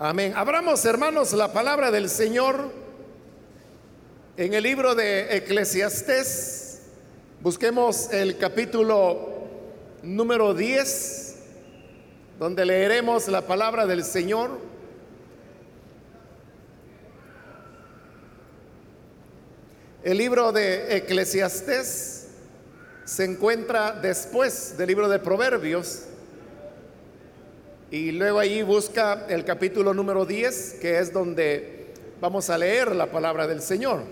Amén. Abramos, hermanos, la palabra del Señor en el libro de Eclesiastés. Busquemos el capítulo número 10, donde leeremos la palabra del Señor. El libro de Eclesiastés se encuentra después del libro de Proverbios y luego allí busca el capítulo número 10, que es donde vamos a leer la palabra del Señor.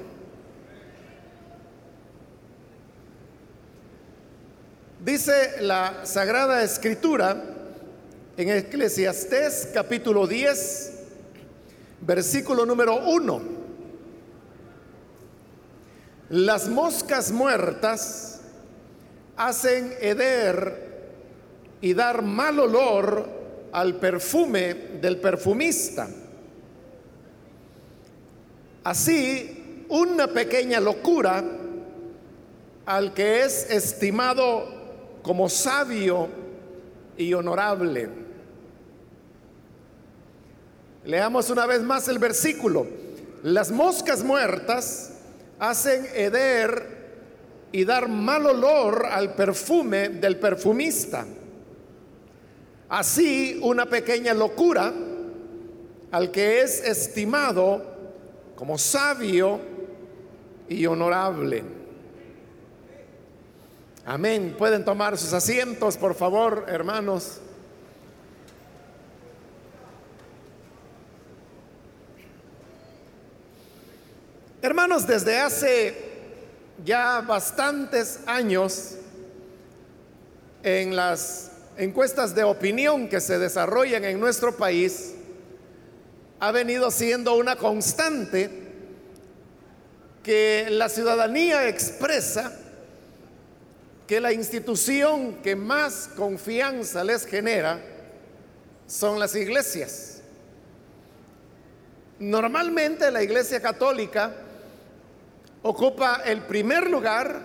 Dice la Sagrada Escritura en Eclesiastés capítulo 10, versículo número 1. Las moscas muertas hacen heder y dar mal olor al perfume del perfumista. Así, una pequeña locura al que es estimado como sabio y honorable. Leamos una vez más el versículo. Las moscas muertas hacen heder y dar mal olor al perfume del perfumista. Así una pequeña locura al que es estimado como sabio y honorable. Amén. Pueden tomar sus asientos, por favor, hermanos. Hermanos, desde hace ya bastantes años, en las encuestas de opinión que se desarrollan en nuestro país, ha venido siendo una constante que la ciudadanía expresa que la institución que más confianza les genera son las iglesias. Normalmente la iglesia católica ocupa el primer lugar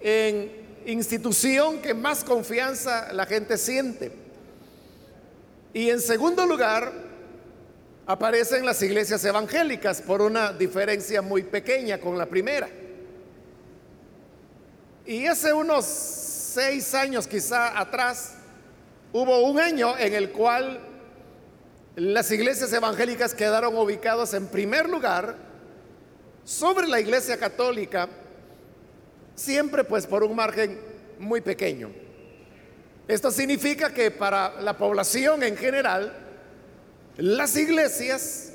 en institución que más confianza la gente siente. Y en segundo lugar, aparecen las iglesias evangélicas por una diferencia muy pequeña con la primera. Y hace unos seis años quizá atrás, hubo un año en el cual las iglesias evangélicas quedaron ubicadas en primer lugar sobre la iglesia católica siempre pues por un margen muy pequeño. Esto significa que para la población en general, las iglesias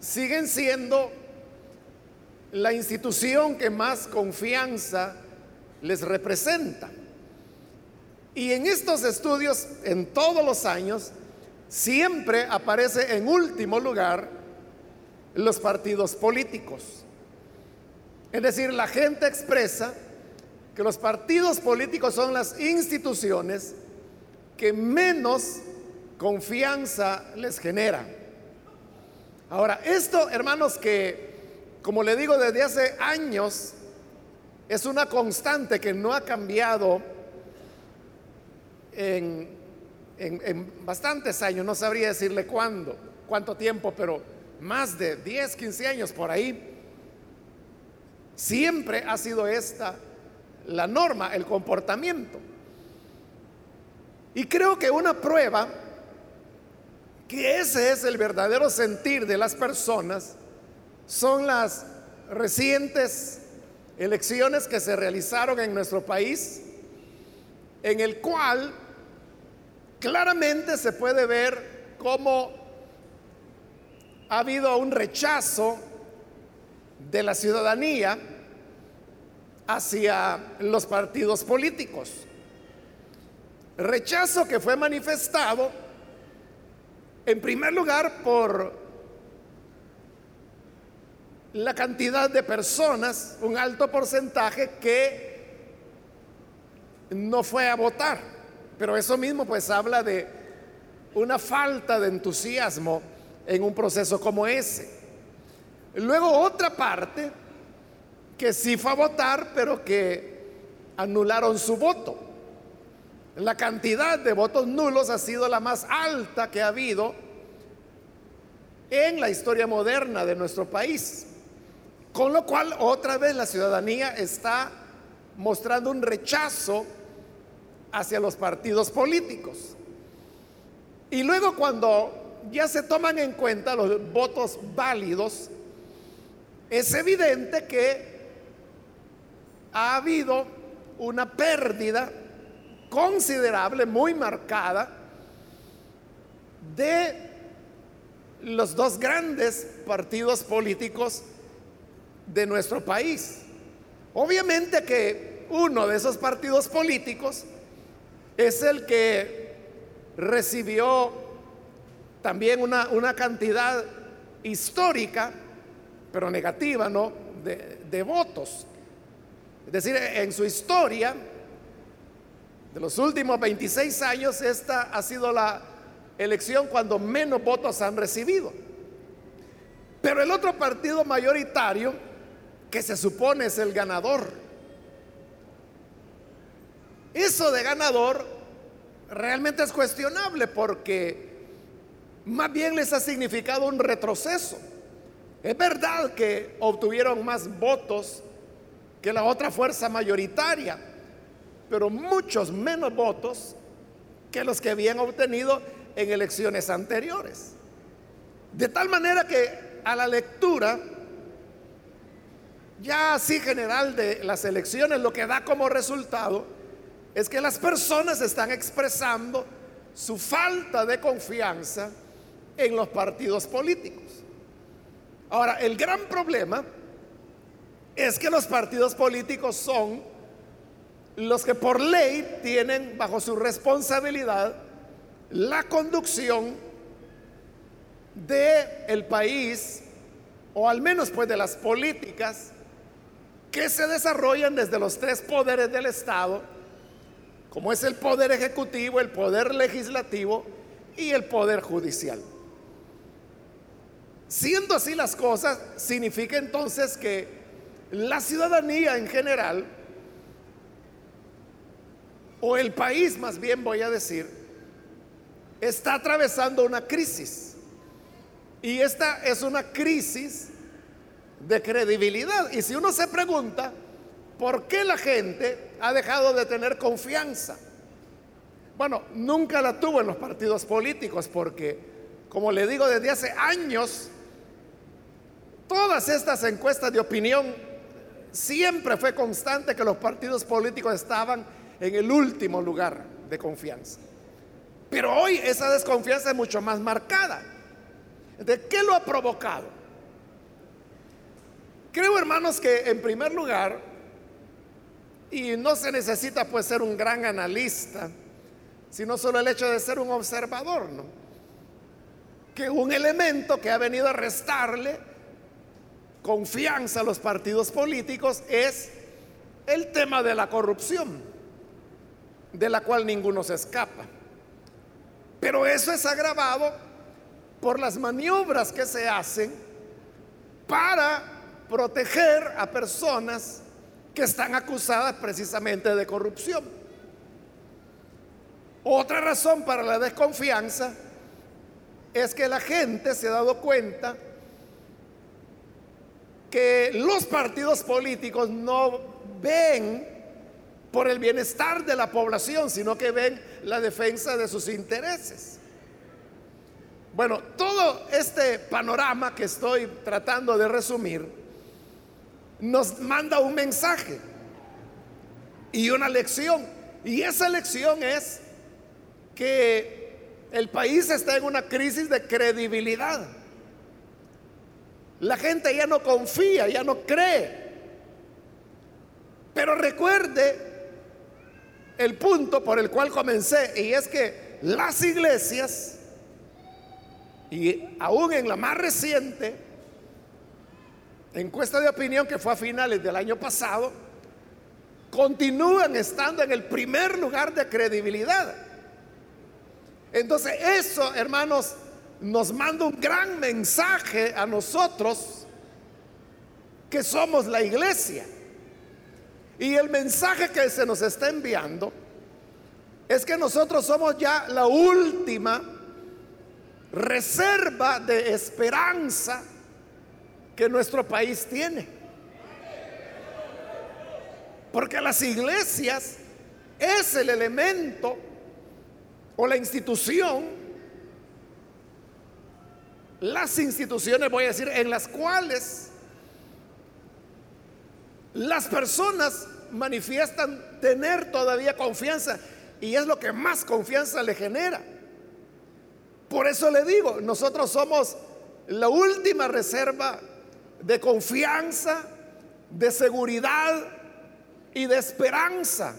siguen siendo la institución que más confianza les representa. Y en estos estudios, en todos los años, siempre aparece en último lugar los partidos políticos. Es decir, la gente expresa que los partidos políticos son las instituciones que menos confianza les genera. Ahora, esto, hermanos, que, como le digo, desde hace años, es una constante que no ha cambiado en, en, bastantes años, no sabría decirle cuándo, cuánto tiempo, pero más de 10, 15 años por ahí, siempre ha sido esta la norma, el comportamiento. Y creo que una prueba que ese es el verdadero sentir de las personas son las recientes elecciones que se realizaron en nuestro país, en el cual claramente se puede ver cómo ha habido un rechazo de la ciudadanía hacia los partidos políticos. Rechazo que fue manifestado en primer lugar por la cantidad de personas, un alto porcentaje que no fue a votar. Pero eso mismo pues habla de una falta de entusiasmo en un proceso como ese. Luego otra parte que sí fue a votar, pero que anularon su voto. La cantidad de votos nulos ha sido la más alta que ha habido en la historia moderna de nuestro país. Con lo cual, otra vez la ciudadanía está mostrando un rechazo hacia los partidos políticos. Y luego cuando ya se toman en cuenta los votos válidos, es evidente que ha habido una pérdida considerable, muy marcada, de los dos grandes partidos políticos de nuestro país. Obviamente que uno de esos partidos políticos es el que recibió también una, una cantidad histórica, pero negativa, ¿no? De, de votos. Es decir, en su historia, de los últimos 26 años, esta ha sido la elección cuando menos votos han recibido. Pero el otro partido mayoritario, que se supone es el ganador, eso de ganador realmente es cuestionable porque más bien les ha significado un retroceso. Es verdad que obtuvieron más votos que la otra fuerza mayoritaria, pero muchos menos votos que los que habían obtenido en elecciones anteriores. De tal manera que a la lectura ya así general de las elecciones lo que da como resultado es que las personas están expresando su falta de confianza en los partidos políticos. Ahora, el gran problema es que los partidos políticos son los que por ley tienen bajo su responsabilidad la conducción de el país o al menos pues de las políticas que se desarrollan desde los tres poderes del Estado, como es el poder ejecutivo, el poder legislativo y el poder judicial. Siendo así las cosas, significa entonces que la ciudadanía en general, o el país más bien voy a decir, está atravesando una crisis. Y esta es una crisis de credibilidad. Y si uno se pregunta, ¿por qué la gente ha dejado de tener confianza? Bueno, nunca la tuvo en los partidos políticos porque, como le digo, desde hace años, todas estas encuestas de opinión siempre fue constante que los partidos políticos estaban en el último lugar de confianza. Pero hoy esa desconfianza es mucho más marcada. ¿De qué lo ha provocado? Creo, hermanos, que en primer lugar, y no se necesita pues ser un gran analista, sino solo el hecho de ser un observador, ¿no? Que un elemento que ha venido a restarle confianza a los partidos políticos es el tema de la corrupción, de la cual ninguno se escapa. Pero eso es agravado por las maniobras que se hacen para proteger a personas que están acusadas precisamente de corrupción. Otra razón para la desconfianza es que la gente se ha dado cuenta que los partidos políticos no ven por el bienestar de la población, sino que ven la defensa de sus intereses. Bueno, todo este panorama que estoy tratando de resumir nos manda un mensaje y una lección. Y esa lección es que el país está en una crisis de credibilidad. La gente ya no confía, ya no cree. Pero recuerde el punto por el cual comencé, y es que las iglesias, y aún en la más reciente encuesta de opinión que fue a finales del año pasado, continúan estando en el primer lugar de credibilidad. Entonces eso, hermanos, nos manda un gran mensaje a nosotros que somos la iglesia. Y el mensaje que se nos está enviando es que nosotros somos ya la última reserva de esperanza que nuestro país tiene. Porque las iglesias es el elemento o la institución, las instituciones, voy a decir, en las cuales las personas manifiestan tener todavía confianza y es lo que más confianza le genera. Por eso le digo, nosotros somos la última reserva de confianza, de seguridad y de esperanza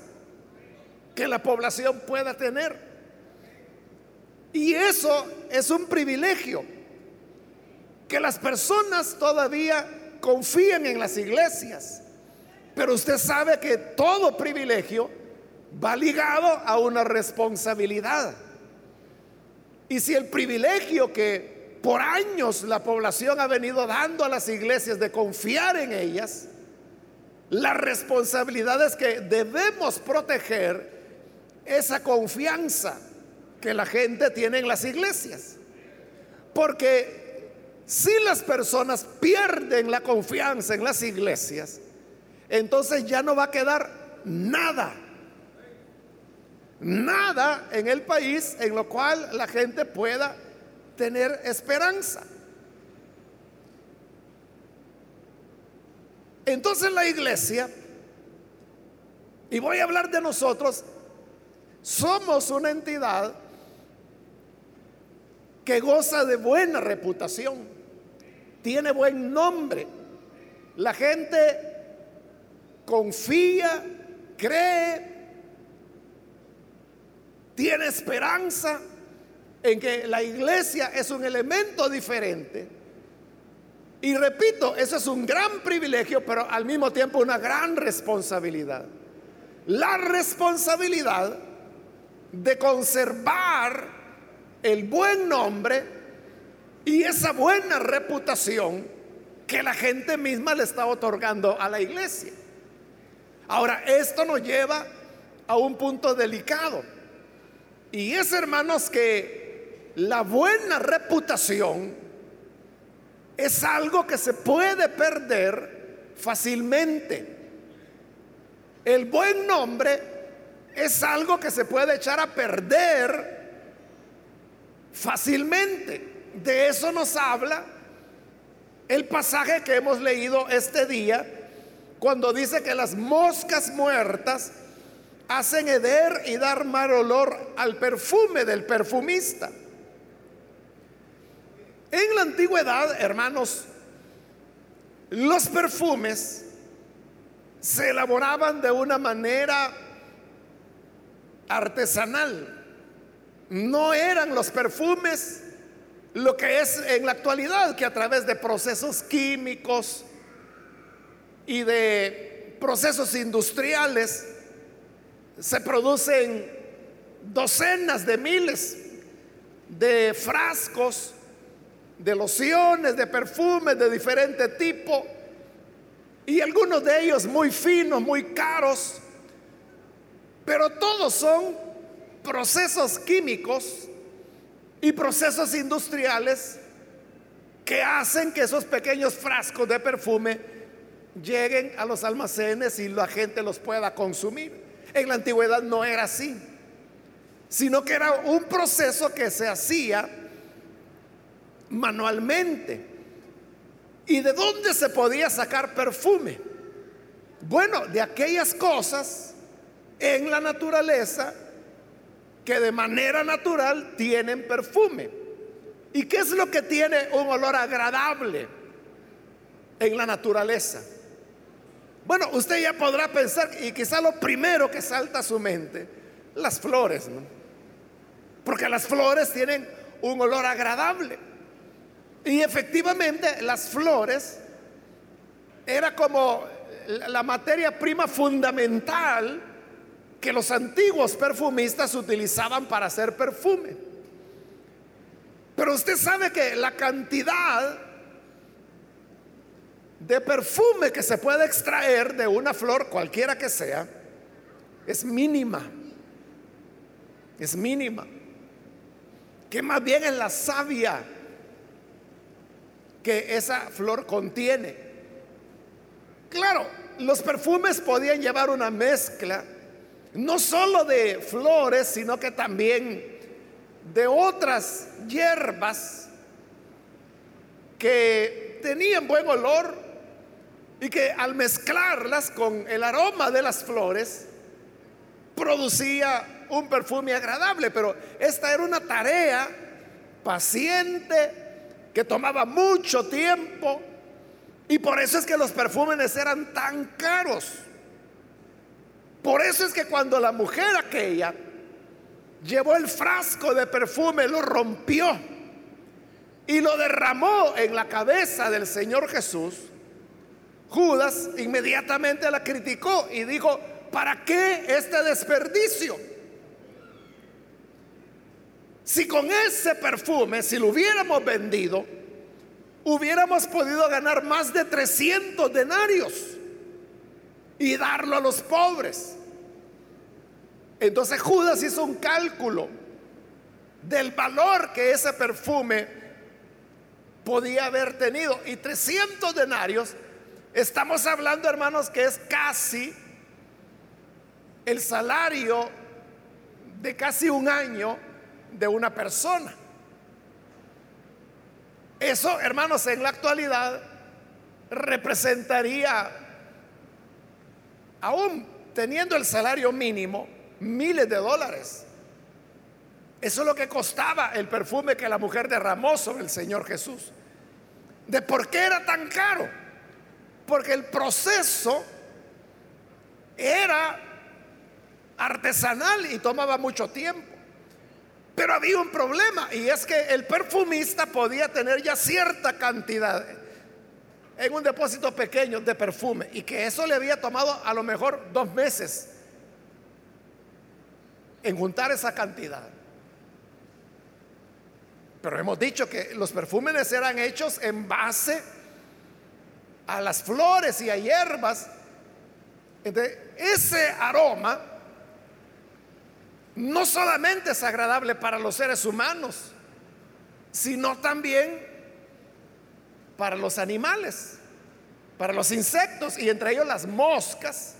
que la población pueda tener. Y eso es un privilegio, que las personas todavía confíen en las iglesias. Pero usted sabe que todo privilegio va ligado a una responsabilidad. Y si el privilegio que por años la población ha venido dando a las iglesias de confiar en ellas, la responsabilidad es que debemos proteger esa confianza que la gente tiene en las iglesias. Porque si las personas pierden la confianza en las iglesias, entonces ya no va a quedar nada. Nada en el país en lo cual la gente pueda tener esperanza. Entonces la iglesia, y voy a hablar de nosotros, somos una entidad que goza de buena reputación, tiene buen nombre. La gente confía, cree, tiene esperanza en que la iglesia es un elemento diferente. Y repito, eso es un gran privilegio, pero al mismo tiempo una gran responsabilidad. La responsabilidad de conservar el buen nombre y esa buena reputación que la gente misma le está otorgando a la iglesia. Ahora, esto nos lleva a un punto delicado. Y es, hermanos, que la buena reputación es algo que se puede perder fácilmente. El buen nombre es algo que se puede echar a perder fácilmente. De eso nos habla el pasaje que hemos leído este día, cuando dice que las moscas muertas hacen heder y dar mal olor al perfume del perfumista. En la antigüedad, hermanos, los perfumes se elaboraban de una manera artesanal. No eran los perfumes lo que es en la actualidad, que a través de procesos químicos y de procesos industriales se producen docenas de miles de frascos, de lociones, de perfumes de diferente tipo, y algunos de ellos muy finos, muy caros, pero todos son procesos químicos y procesos industriales que hacen que esos pequeños frascos de perfume lleguen a los almacenes y la gente los pueda consumir. En la antigüedad no era así, sino que era un proceso que se hacía manualmente. ¿Y de dónde se podía sacar perfume? Bueno, de aquellas cosas en la naturaleza que de manera natural tienen perfume. ¿Y qué es lo que tiene un olor agradable en la naturaleza? Bueno, usted ya podrá pensar, y quizá lo primero que salta a su mente, las flores, ¿no? Porque las flores tienen un olor agradable. Y efectivamente las flores era como la materia prima fundamental que los antiguos perfumistas utilizaban para hacer perfume. Pero usted sabe que la cantidad de perfume que se puede extraer de una flor, cualquiera que sea, es mínima. Es mínima. que más bien es la savia que esa flor contiene. Claro, los perfumes podían llevar una mezcla, no solo de flores, sino que también de otras hierbas que tenían buen olor y que al mezclarlas con el aroma de las flores producía un perfume agradable, pero esta era una tarea paciente que tomaba mucho tiempo y por eso es que los perfumes eran tan caros. Por eso es que cuando la mujer aquella llevó el frasco de perfume, lo rompió y lo derramó en la cabeza del Señor Jesús, Judas inmediatamente la criticó y dijo, ¿para qué este desperdicio? Si con ese perfume, si lo hubiéramos vendido, hubiéramos podido ganar más de 300 denarios y darlo a los pobres. Entonces Judas hizo un cálculo del valor que ese perfume podía haber tenido. Y 300 denarios, estamos hablando hermanos que es casi el salario de casi un año de una persona. Eso, hermanos, en la actualidad representaría, aún teniendo el salario mínimo, miles de dólares. Eso es lo que costaba el perfume que la mujer derramó sobre el Señor Jesús. ¿De por qué era tan caro? Porque el proceso era artesanal y tomaba mucho tiempo. Pero había un problema y es que el perfumista podía tener ya cierta cantidad en un depósito pequeño de perfume y que eso le había tomado a lo mejor dos meses en juntar esa cantidad. Pero hemos dicho que los perfumes eran hechos en base a las flores y a hierbas. Ese aroma no solamente es agradable para los seres humanos, sino también para los animales, para los insectos y entre ellos las moscas,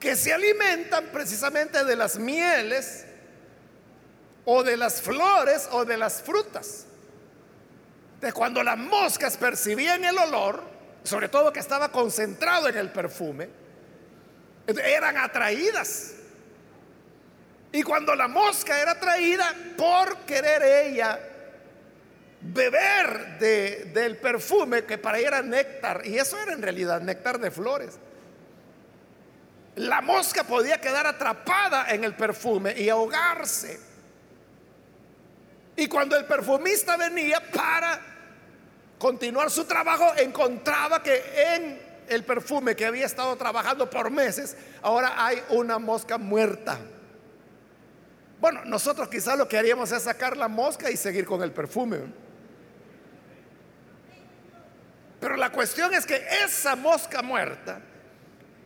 que se alimentan precisamente de las mieles o de las flores o de las frutas. De cuando las moscas percibían el olor, sobre todo que estaba concentrado en el perfume, eran atraídas y cuando la mosca era traída por querer ella beber del perfume que para ella era néctar, y eso era en realidad néctar de flores, la mosca podía quedar atrapada en el perfume y ahogarse. Y cuando el perfumista venía para continuar su trabajo, encontraba que en el perfume que había estado trabajando por meses, ahora hay una mosca muerta. Bueno, nosotros quizás lo que haríamos es sacar la mosca y seguir con el perfume. Pero la cuestión es que esa mosca muerta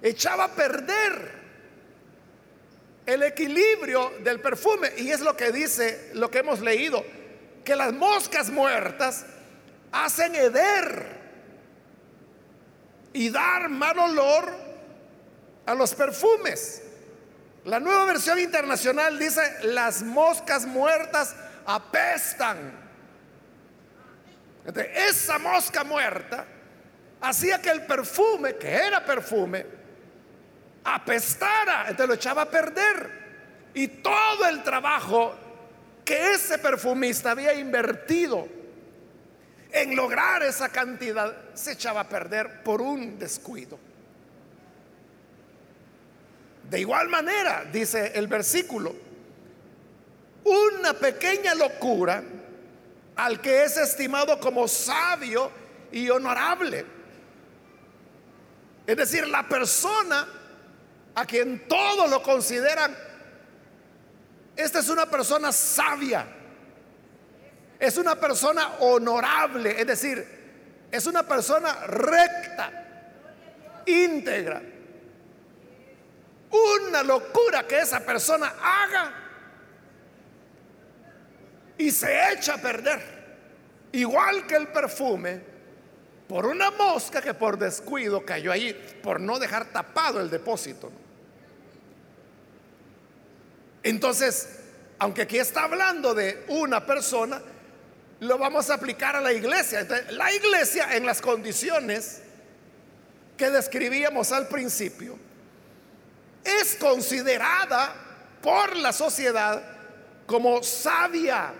echaba a perder el equilibrio del perfume. Y es lo que dice, lo que hemos leído, que las moscas muertas hacen heder y dar mal olor a los perfumes. La nueva versión internacional dice, las moscas muertas apestan. Esa mosca muerta hacía que el perfume, que era perfume, apestara, entonces lo echaba a perder. Y todo el trabajo que ese perfumista había invertido en lograr esa cantidad se echaba a perder por un descuido. De igual manera, dice el versículo, una pequeña locura al que es estimado como sabio y honorable. Es decir, la persona a quien todos lo consideran, esta es una persona sabia, es una persona honorable, es decir, es una persona recta, íntegra una locura que esa persona haga y se echa a perder, igual que el perfume, por una mosca que por descuido cayó allí, por no dejar tapado el depósito. Entonces, aunque aquí está hablando de una persona, lo vamos a aplicar a la iglesia. la iglesia en las condiciones que describíamos al principio es considerada por la sociedad como sabia.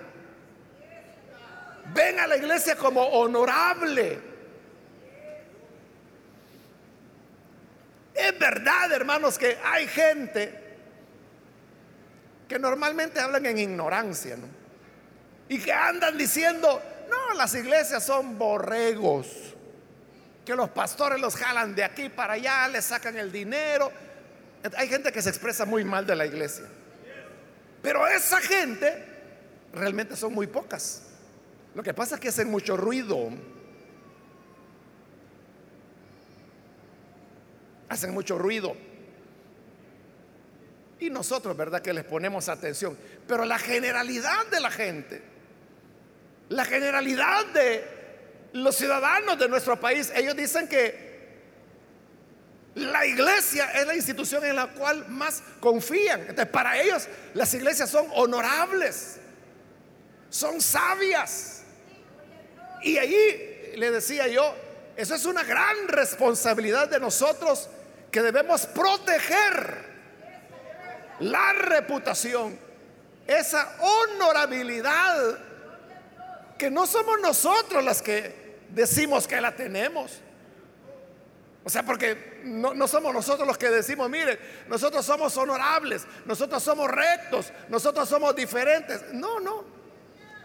Ven a la iglesia como honorable. Es verdad, hermanos, que hay gente que normalmente hablan en ignorancia, ¿no? Y que andan diciendo, no, las iglesias son borregos, que los pastores los jalan de aquí para allá, les sacan el dinero. Hay gente que se expresa muy mal de la iglesia. Pero esa gente realmente son muy pocas. Lo que pasa es que hacen mucho ruido. Hacen mucho ruido. Y nosotros, ¿verdad? Que les ponemos atención. Pero la generalidad de la gente, la generalidad de los ciudadanos de nuestro país, ellos dicen que la iglesia es la institución en la cual más confían. Entonces, para ellos las iglesias son honorables, son sabias. Y ahí le decía yo, eso es una gran responsabilidad de nosotros que debemos proteger la reputación, esa honorabilidad que no somos nosotros las que decimos que la tenemos. O sea, porque no, no, somos nosotros los que decimos, mire, nosotros somos honorables, nosotros somos rectos, nosotros somos diferentes. No, no.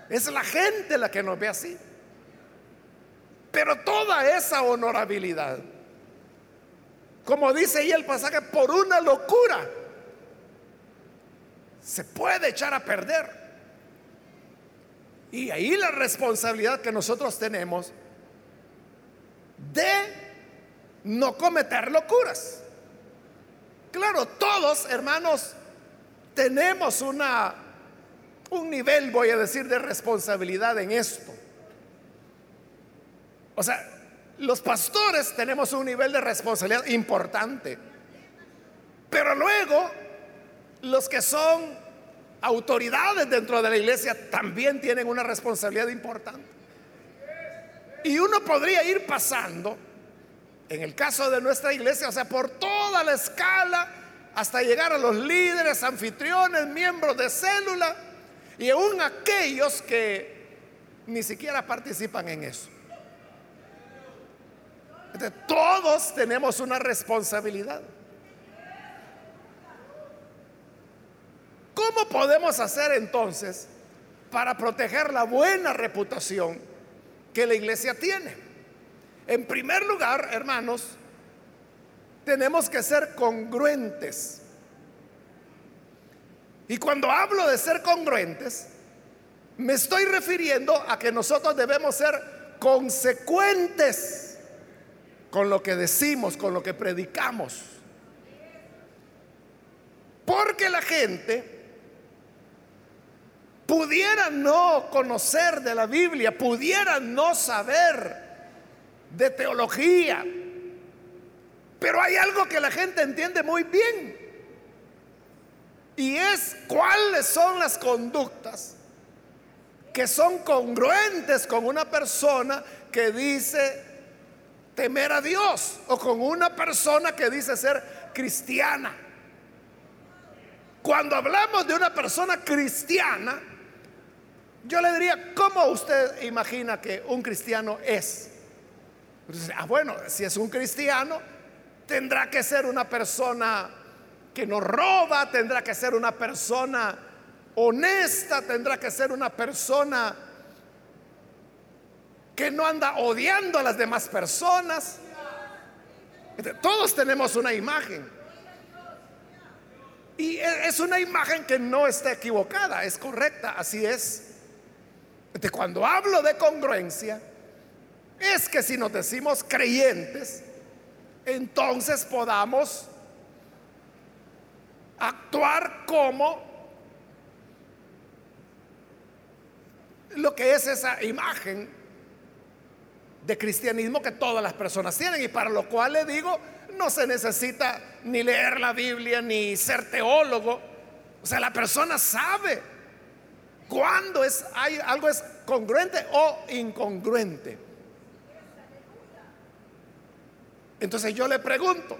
Es la gente la que nos ve así. Pero toda esa honorabilidad, como dice ahí el pasaje, por una locura se puede echar a perder. Y ahí la responsabilidad que nosotros tenemos de no cometer locuras. Claro, todos, hermanos, tenemos una un nivel, voy a decir, de responsabilidad en esto. O sea, los pastores tenemos un nivel de responsabilidad importante. Pero luego los que son autoridades dentro de la iglesia también tienen una responsabilidad importante. Y uno podría ir pasando, en el caso de nuestra iglesia, o sea, por toda la escala, hasta llegar a los líderes, anfitriones, miembros de célula y aún aquellos que ni siquiera participan en eso. Todos tenemos una responsabilidad. ¿Cómo podemos hacer entonces para proteger la buena reputación que la iglesia tiene? En primer lugar, hermanos, tenemos que ser congruentes. Y cuando hablo de ser congruentes, me estoy refiriendo a que nosotros debemos ser consecuentes con lo que decimos, con lo que predicamos. Porque la gente pudiera no conocer de la Biblia, pudiera no saber de teología, pero hay algo que la gente entiende muy bien. Y es cuáles son las conductas que son congruentes con una persona que dice temer a Dios o con una persona que dice ser cristiana. Cuando hablamos de una persona cristiana, yo le diría, ¿cómo usted imagina que un cristiano es? ah, bueno, si es un cristiano, tendrá que ser una persona que no roba, tendrá que ser una persona honesta, tendrá que ser una persona que no anda odiando a las demás personas. Todos tenemos una imagen. Y e, es una imagen que no está equivocada, es correcta, así es. De cuando hablo de congruencia, es que si nos decimos creyentes, entonces podamos actuar como lo que es esa imagen de cristianismo que todas las personas tienen y para lo cual le digo, no se necesita ni leer la Biblia ni ser teólogo. O sea, la persona sabe cuándo es, hay, algo es congruente o incongruente. Entonces yo le pregunto,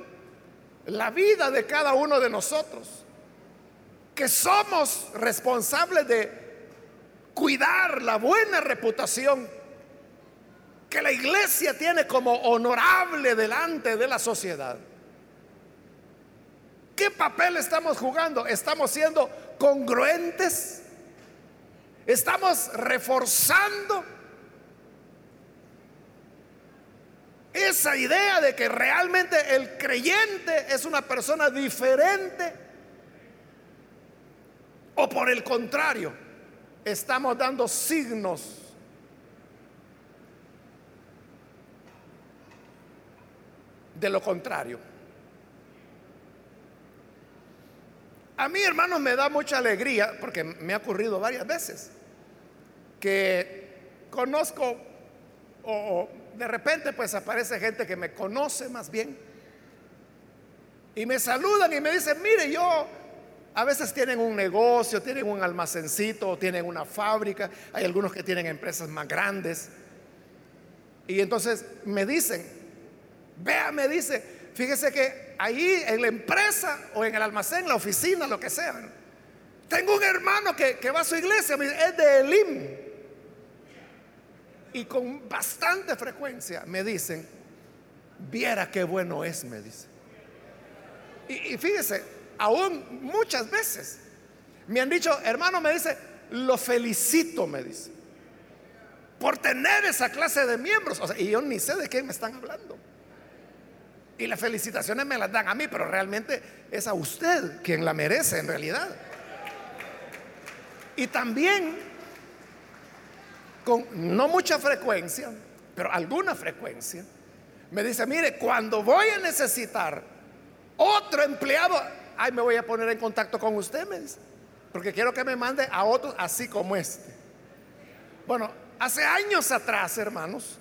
la vida de cada uno de nosotros, que somos responsables de cuidar la buena reputación que la iglesia tiene como honorable delante de la sociedad. ¿Qué papel estamos jugando? ¿Estamos siendo congruentes? ¿Estamos reforzando esa idea de que realmente el creyente es una persona diferente? ¿O por el contrario, estamos dando signos de lo contrario. A mí, hermanos, me da mucha alegría, porque me ha ocurrido varias veces, que conozco o de repente pues aparece gente que me conoce más bien y me saludan y me dicen, mire, yo a veces tienen un negocio, tienen un almacencito, tienen una fábrica, hay algunos que tienen empresas más grandes. Y entonces me dicen, vea, me dice, fíjese que ahí en la empresa o en el almacén, la oficina, lo que sea, tengo un hermano que, va a su iglesia, es de Elim. Y con bastante frecuencia me dicen, viera qué bueno es, me dice. Y, y fíjese, aún muchas veces me han dicho, hermano, me dice, lo felicito, me dice, por tener esa clase de miembros. y yo ni sé de qué me están hablando. Y las felicitaciones me las dan a mí, pero realmente es a usted quien la merece en realidad. Y también, con no mucha frecuencia, pero alguna frecuencia, me dice, mire, cuando voy a necesitar otro empleado, ay, me voy a poner en contacto con usted, me dice, porque quiero que me mande a otros así como este. Bueno, hace años atrás, hermanos,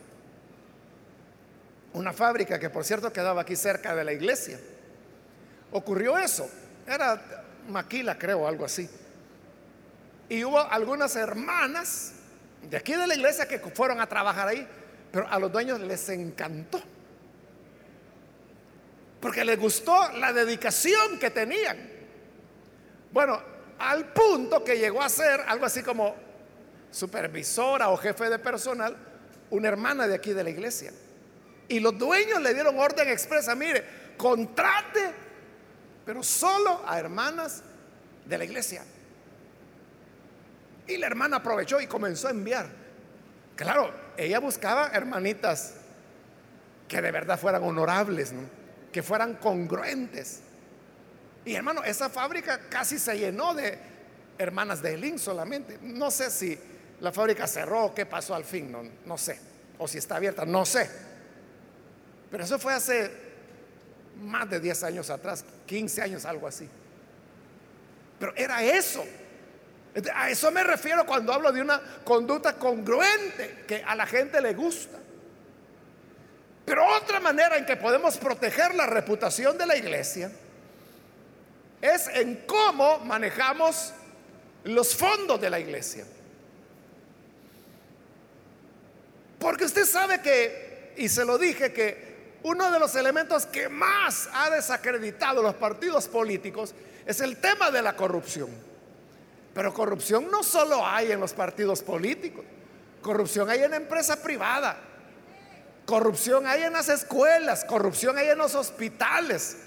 una fábrica que por cierto quedaba aquí cerca de la iglesia. Ocurrió eso, era Maquila creo, algo así. Y hubo algunas hermanas de aquí de la iglesia que fueron a trabajar ahí, pero a los dueños les encantó. Porque les gustó la dedicación que tenían. Bueno, al punto que llegó a ser algo así como supervisora o jefe de personal, una hermana de aquí de la iglesia. Y los dueños le dieron orden expresa, mire, contrate, pero solo a hermanas de la iglesia. Y la hermana aprovechó y comenzó a enviar. Claro, ella buscaba hermanitas que de verdad fueran honorables, que fueran congruentes. Y hermano, esa fábrica casi se llenó de hermanas de Elín solamente. No sé si la fábrica cerró o qué pasó al fin, no, no sé. O si está abierta, no sé. Pero eso fue hace más de 10 años atrás, 15 años, algo así. Pero era eso. A eso me refiero cuando hablo de una conducta congruente que a la gente le gusta. Pero otra manera en que podemos proteger la reputación de la iglesia es en cómo manejamos los fondos de la iglesia. Porque usted sabe que, y se lo dije, que uno de los elementos que más ha desacreditado los partidos políticos es el tema de la corrupción. Pero corrupción no solo hay en los partidos políticos, corrupción hay en la empresa privada, corrupción hay en las escuelas, corrupción hay en los hospitales,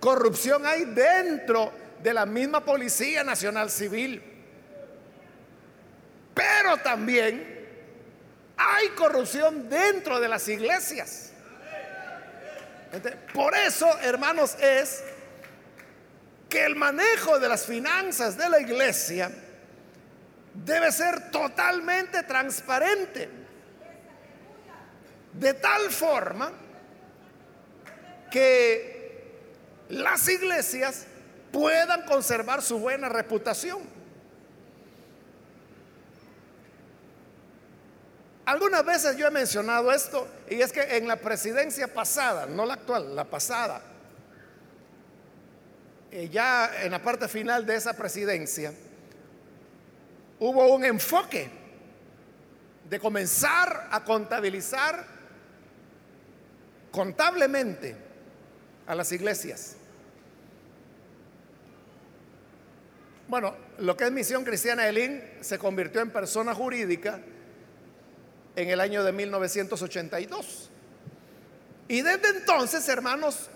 corrupción hay dentro de la misma Policía Nacional Civil. Pero también hay corrupción dentro de las iglesias por eso, hermanos, es que el manejo de las finanzas de la iglesia debe ser totalmente transparente. De tal forma que las iglesias puedan conservar su buena reputación. Algunas veces yo he mencionado esto y es que en la presidencia pasada, no la actual, la pasada, eh, ya en la parte final de esa presidencia, hubo un enfoque de comenzar a contabilizar contablemente a las iglesias. Bueno, lo que es Misión Cristiana Elín se convirtió en persona jurídica en el año de 1982. Y desde entonces, hermanos,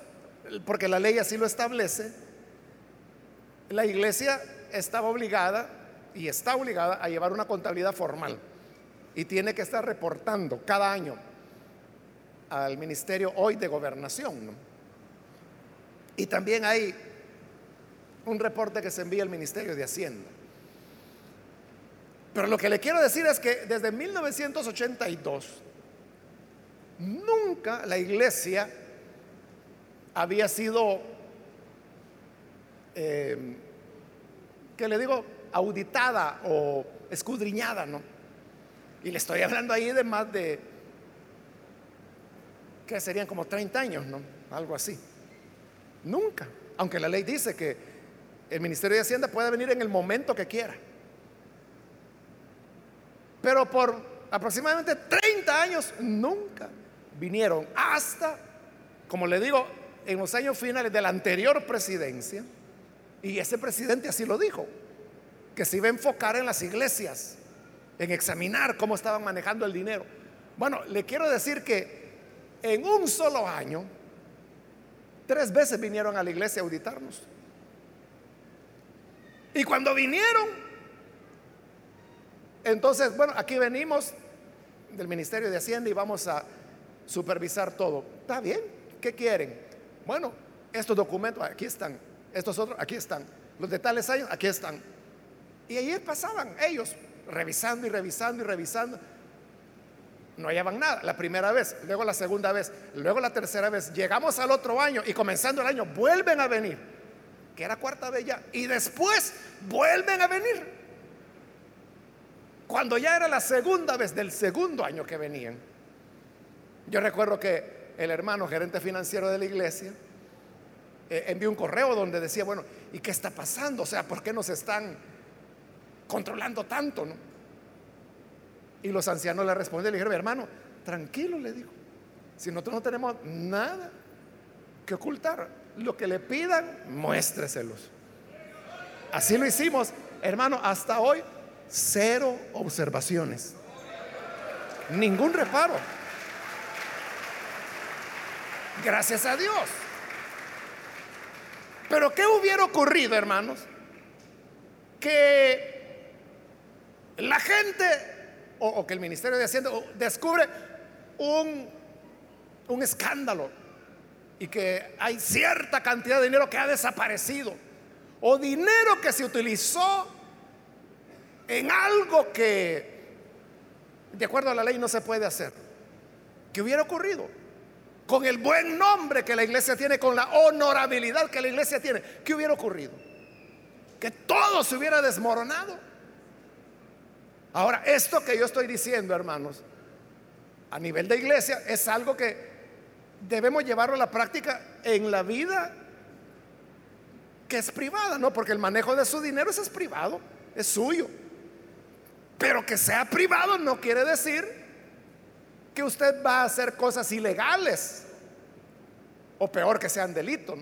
porque la ley así lo establece, la iglesia estaba obligada y está obligada a llevar una contabilidad formal y tiene que estar reportando cada año al ministerio hoy de gobernación. Y también hay un reporte que se envía al ministerio de Hacienda. Pero lo que le quiero decir es que desde 1982 nunca la iglesia había sido, eh, que le digo, auditada o escudriñada, ¿no? Y le estoy hablando ahí de más de, que serían como 30 años, ¿no? Algo así. Nunca. Aunque la ley dice que el Ministerio de Hacienda puede venir en el momento que quiera. Pero por aproximadamente 30 años nunca vinieron hasta, como le digo, en los años finales de la anterior presidencia, y ese presidente así lo dijo, que se iba a enfocar en las iglesias, en examinar cómo estaban manejando el dinero. Bueno, le quiero decir que en un solo año, tres veces vinieron a la iglesia a auditarnos. Y cuando vinieron, entonces, bueno, aquí venimos del Ministerio de Hacienda y vamos a supervisar todo. ¿Está bien? ¿Qué quieren? Bueno, estos documentos aquí están, estos otros aquí están, los de tales años aquí están. Y ahí pasaban ellos revisando y revisando y revisando. No hallaban nada la primera vez, luego la segunda vez, luego la tercera vez. Llegamos al otro año y comenzando el año vuelven a venir, que era cuarta vez ya, y después vuelven a venir cuando ya era la segunda vez del segundo año que venían, yo recuerdo que el hermano gerente financiero de la iglesia eh, envió un correo donde decía, bueno, ¿y qué está pasando? O sea, ¿por qué nos están controlando tanto? Y los ancianos le respondieron, le dijeron, hermano, tranquilo, le dijo, si nosotros no tenemos nada que ocultar, lo que le pidan, muéstreselos. Así lo hicimos, hermano, hasta hoy Cero observaciones. Ningún reparo. Gracias a Dios. Pero ¿qué hubiera ocurrido, hermanos? Que la gente o, que el Ministerio de Hacienda descubre un, un escándalo y que hay cierta cantidad de dinero que ha desaparecido o dinero que se utilizó en algo que de acuerdo a la ley no se puede hacer. ¿Qué hubiera ocurrido? Con el buen nombre que la iglesia tiene, con la honorabilidad que la iglesia tiene, ¿qué hubiera ocurrido? Que todo se hubiera desmoronado. Ahora, esto que yo estoy diciendo, hermanos, a nivel de iglesia, es algo que debemos llevarlo a la práctica en la vida que es privada, ¿no? Porque el manejo de su dinero es privado, es suyo. Pero que sea privado no quiere decir que usted va a hacer cosas ilegales o peor que sean delitos.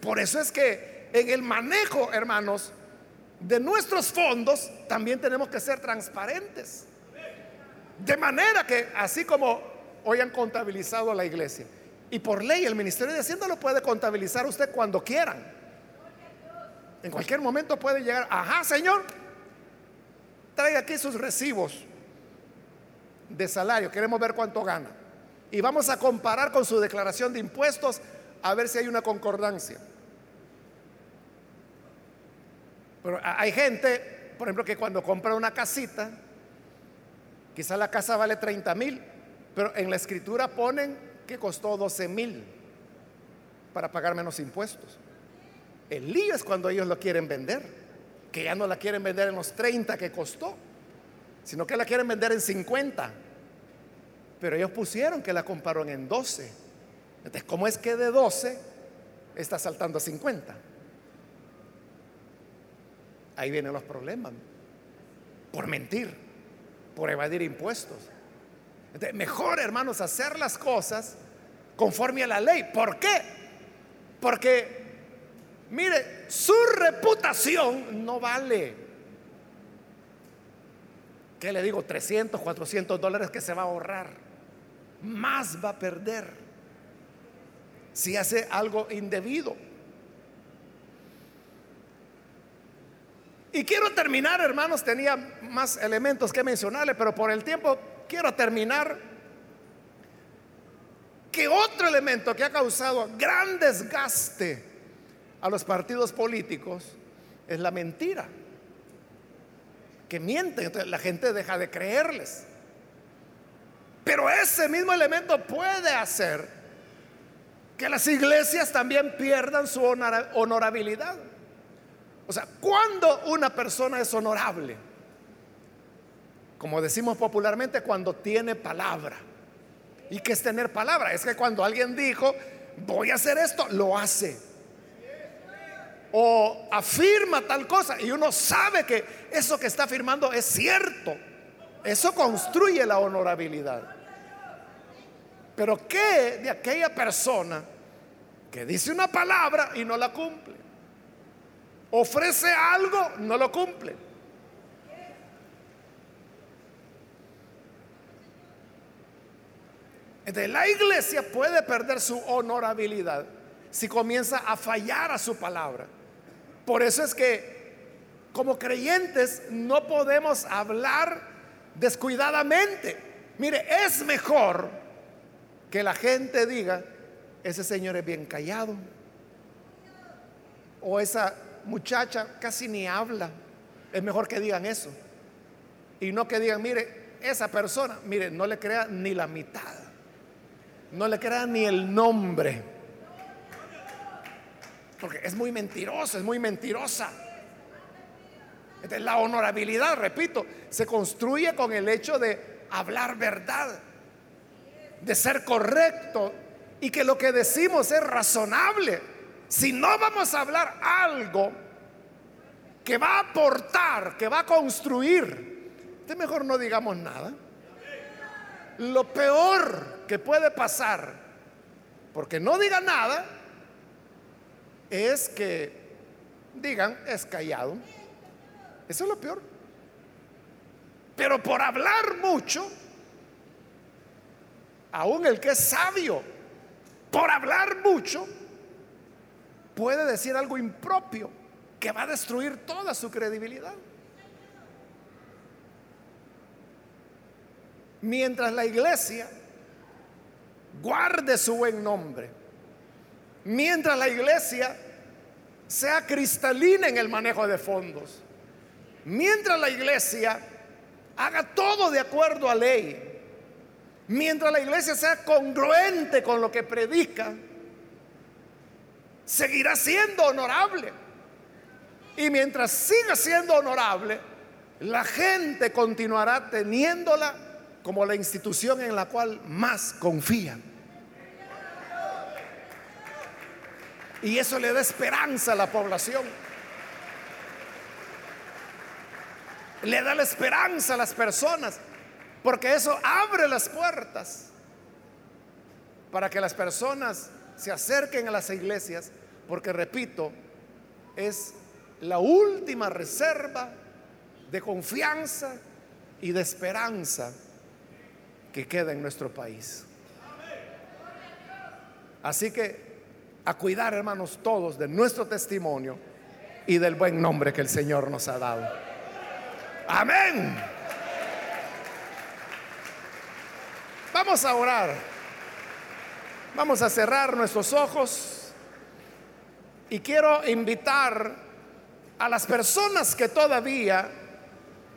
Por eso es que en el manejo, hermanos, de nuestros fondos también tenemos que ser transparentes. De manera que así como hoy han contabilizado a la iglesia, y por ley el Ministerio de Hacienda lo puede contabilizar usted cuando quieran. En cualquier momento puede llegar, ajá, Señor, traiga aquí sus recibos de salario, queremos ver cuánto gana. Y vamos a comparar con su declaración de impuestos a ver si hay una concordancia. Pero hay gente, por ejemplo, que cuando compra una casita, quizá la casa vale 30 mil, pero en la escritura ponen que costó 12 mil para pagar menos impuestos. El lío es cuando ellos lo quieren vender que ya no la quieren vender en los 30 que costó, sino que la quieren vender en 50. Pero ellos pusieron que la compraron en 12. Entonces, ¿cómo es que de 12 está saltando a 50? Ahí vienen los problemas. Por mentir, por evadir impuestos. Mejor, hermanos, hacer las cosas conforme a la ley. ¿Por qué? Porque, mire, su reputación no vale. ¿Qué le digo? 300, 400 dólares que se va a ahorrar. Más va a perder si hace algo indebido. Y quiero terminar, hermanos, tenía más elementos que mencionarle, pero por el tiempo quiero terminar que otro elemento que ha causado gran desgaste a los partidos políticos es la mentira que mienten, entonces la gente deja de creerles. Pero ese mismo elemento puede hacer que las iglesias también pierdan su honorabilidad. O sea, cuando una persona es honorable, como decimos popularmente, cuando tiene palabra. ¿Y qué es tener palabra? Es que cuando alguien dijo, voy a hacer esto, lo hace o afirma tal cosa y uno sabe que eso que está afirmando es cierto. Eso construye la honorabilidad. Pero ¿qué de aquella persona que dice una palabra y no la cumple? Ofrece algo, no lo cumple. Entonces la iglesia puede perder su honorabilidad si comienza a fallar a su palabra. Por eso es que como creyentes no podemos hablar descuidadamente. Mire, es mejor que la gente diga, ese señor es bien callado. O esa muchacha casi ni habla. Es mejor que digan eso. Y no que digan, mire, esa persona, mire, no le crea ni la mitad. No le crea ni el nombre porque es muy mentiroso, es muy mentirosa. la honorabilidad, repito, se construye con el hecho de hablar verdad, de ser correcto y que lo que decimos es razonable. Si no vamos a hablar algo que va a aportar, que va a construir, de mejor no digamos nada. Lo peor que puede pasar, porque no diga nada, es que digan, es callado. Eso es lo peor. Pero por hablar mucho, aún el que es sabio, por hablar mucho, puede decir algo impropio que va a destruir toda su credibilidad. Mientras la iglesia guarde su buen nombre, mientras la iglesia sea cristalina en el manejo de fondos, mientras la iglesia haga todo de acuerdo a ley, mientras la iglesia sea congruente con lo que predica, seguirá siendo honorable. Y mientras siga siendo honorable, la gente continuará teniéndola como la institución en la cual más confía. Y eso le da esperanza a la población. Le da la esperanza a las personas. Porque eso abre las puertas para que las personas se acerquen a las iglesias. Porque, repito, es la última reserva de confianza y de esperanza que queda en nuestro país. Así que a cuidar, hermanos, todos de nuestro testimonio y del buen nombre que el Señor nos ha dado. Amén. Vamos a orar. Vamos a cerrar nuestros ojos y quiero invitar a las personas que todavía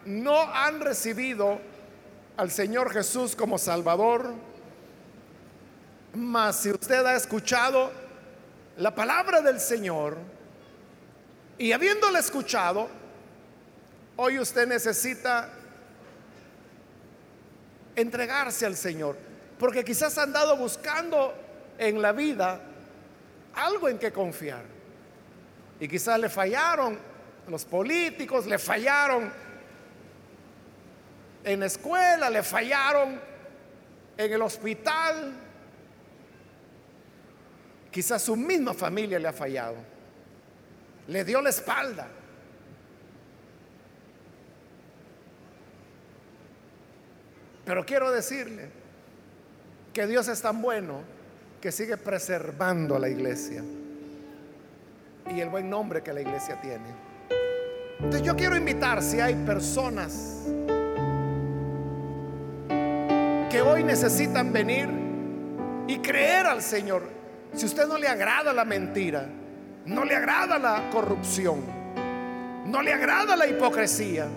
no han recibido al Señor Jesús como Salvador, mas si usted ha escuchado la palabra del Señor y habiéndola escuchado, hoy usted necesita entregarse al Señor. Porque quizás han dado buscando en la vida algo en que confiar. Y quizás le fallaron los políticos, le fallaron en la escuela, le fallaron en el hospital. Quizás su misma familia le ha fallado. Le dio la espalda. Pero quiero decirle que Dios es tan bueno que sigue preservando a la iglesia y el buen nombre que la iglesia tiene. Entonces yo quiero invitar si hay personas que hoy necesitan venir y creer al Señor. Si usted no le agrada la mentira, no le agrada la corrupción, no le agrada la hipocresía,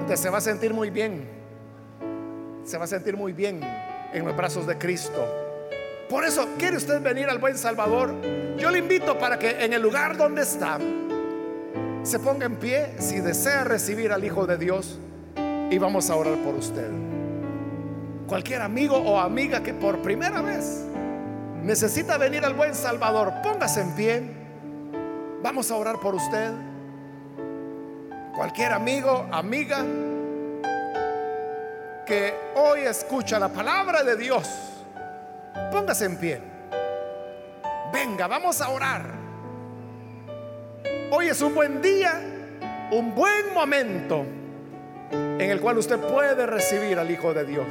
usted se va a sentir muy bien se va a sentir muy bien en los brazos de Cristo. Por eso, ¿quiere usted venir al buen Salvador? Yo le invito para que en el lugar donde está, se ponga en pie si desea recibir al Hijo de Dios y vamos a orar por usted. Cualquier amigo o amiga que por primera vez necesita venir al buen Salvador, póngase en pie. Vamos a orar por usted. Cualquier amigo, amiga que hoy escucha la palabra de Dios, póngase en pie. Venga, vamos a orar. Hoy es un buen día, un buen momento en el cual usted puede recibir al Hijo de Dios.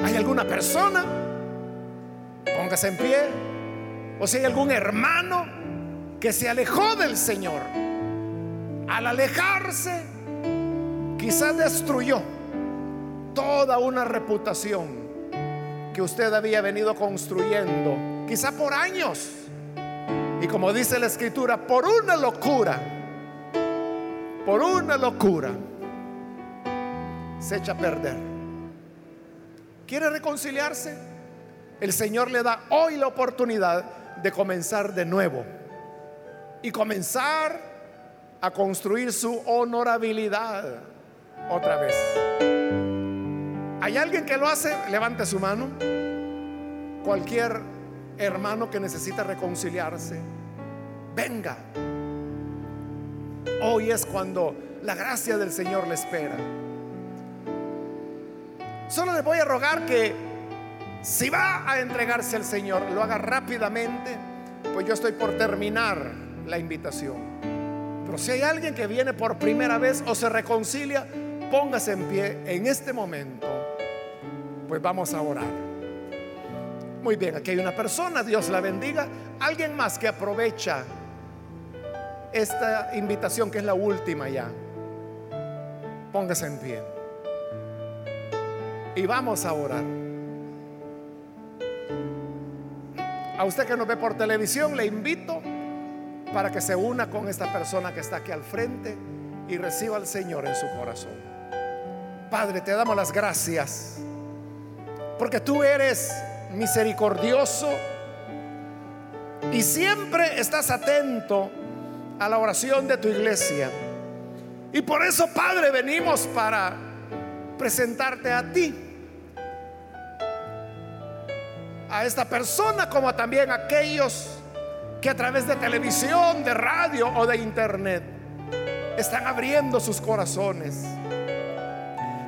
¿Hay alguna persona? Póngase en pie. O si hay algún hermano que se alejó del Señor. Al alejarse, quizás destruyó toda una reputación que usted había venido construyendo, quizá por años. Y como dice la escritura, por una locura, por una locura, se echa a perder. ¿Quiere reconciliarse? El Señor le da hoy la oportunidad de comenzar de nuevo y comenzar a construir su honorabilidad otra vez. ¿Hay alguien que lo hace? Levante su mano. Cualquier hermano que necesita reconciliarse, venga. Hoy es cuando la gracia del Señor le espera. Solo le voy a rogar que si va a entregarse al Señor, lo haga rápidamente, pues yo estoy por terminar la invitación. Pero si hay alguien que viene por primera vez o se reconcilia, póngase en pie en este momento pues vamos a orar. Muy bien, aquí hay una persona, Dios la bendiga. Alguien más que aprovecha esta invitación que es la última ya. Póngase en pie. Y vamos a orar. A usted que nos ve por televisión, le invito para que se una con esta persona que está aquí al frente y reciba al Señor en su corazón. Padre, te damos las gracias porque tú eres misericordioso y siempre estás atento a la oración de tu iglesia. Y por eso, Padre, venimos para presentarte a ti, a esta persona, como también a aquellos que a través de televisión, de radio o de internet están abriendo sus corazones.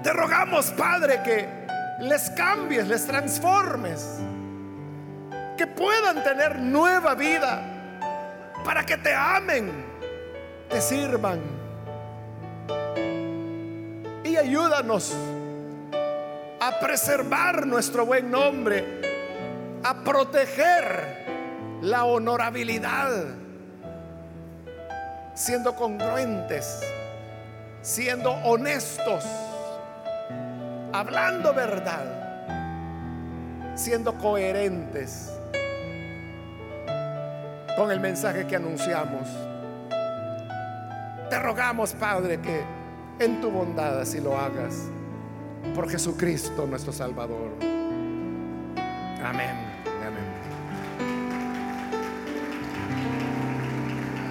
Te rogamos, Padre, que les cambies, les transformes, que puedan tener nueva vida, para que te amen, te sirvan. Y ayúdanos a preservar nuestro buen nombre, a proteger la honorabilidad, siendo congruentes, siendo honestos hablando verdad, siendo coherentes con el mensaje que anunciamos. Te rogamos, Padre, que en tu bondad así lo hagas por Jesucristo nuestro Salvador. Amén.